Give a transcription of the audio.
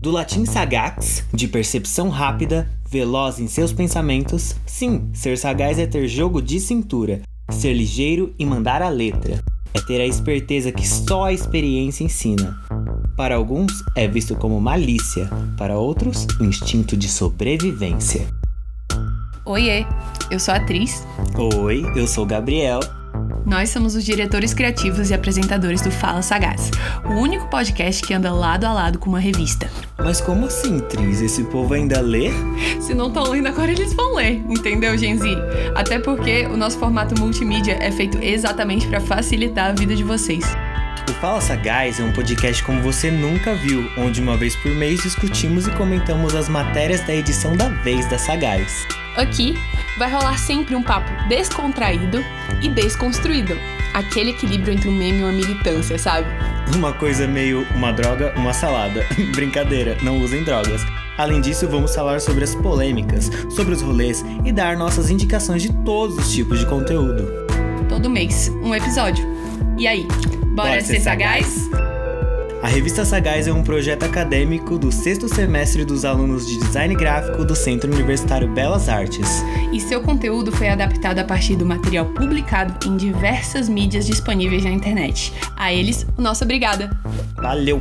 Do latim sagax, de percepção rápida, veloz em seus pensamentos, sim, ser sagaz é ter jogo de cintura, ser ligeiro e mandar a letra. É ter a esperteza que só a experiência ensina. Para alguns, é visto como malícia, para outros, instinto de sobrevivência. Oiê, eu sou a atriz. Oi, eu sou Gabriel. Nós somos os diretores criativos e apresentadores do Fala Sagaz, o único podcast que anda lado a lado com uma revista. Mas como assim, Tris? Esse povo ainda lê? Se não estão lendo agora, eles vão ler, entendeu, Gen Z? Até porque o nosso formato multimídia é feito exatamente para facilitar a vida de vocês. O Fala Sagaz é um podcast como você nunca viu, onde uma vez por mês discutimos e comentamos as matérias da edição da vez da Sagaz. Aqui vai rolar sempre um papo descontraído e desconstruído. Aquele equilíbrio entre um meme e uma militância, sabe? Uma coisa meio uma droga, uma salada. Brincadeira, não usem drogas. Além disso, vamos falar sobre as polêmicas, sobre os rolês e dar nossas indicações de todos os tipos de conteúdo. Todo mês, um episódio. E aí, bora, Bora ser ser sagaz? A revista Sagaz é um projeto acadêmico do sexto semestre dos alunos de design gráfico do Centro Universitário Belas Artes. E seu conteúdo foi adaptado a partir do material publicado em diversas mídias disponíveis na internet. A eles, o nosso obrigada. Valeu!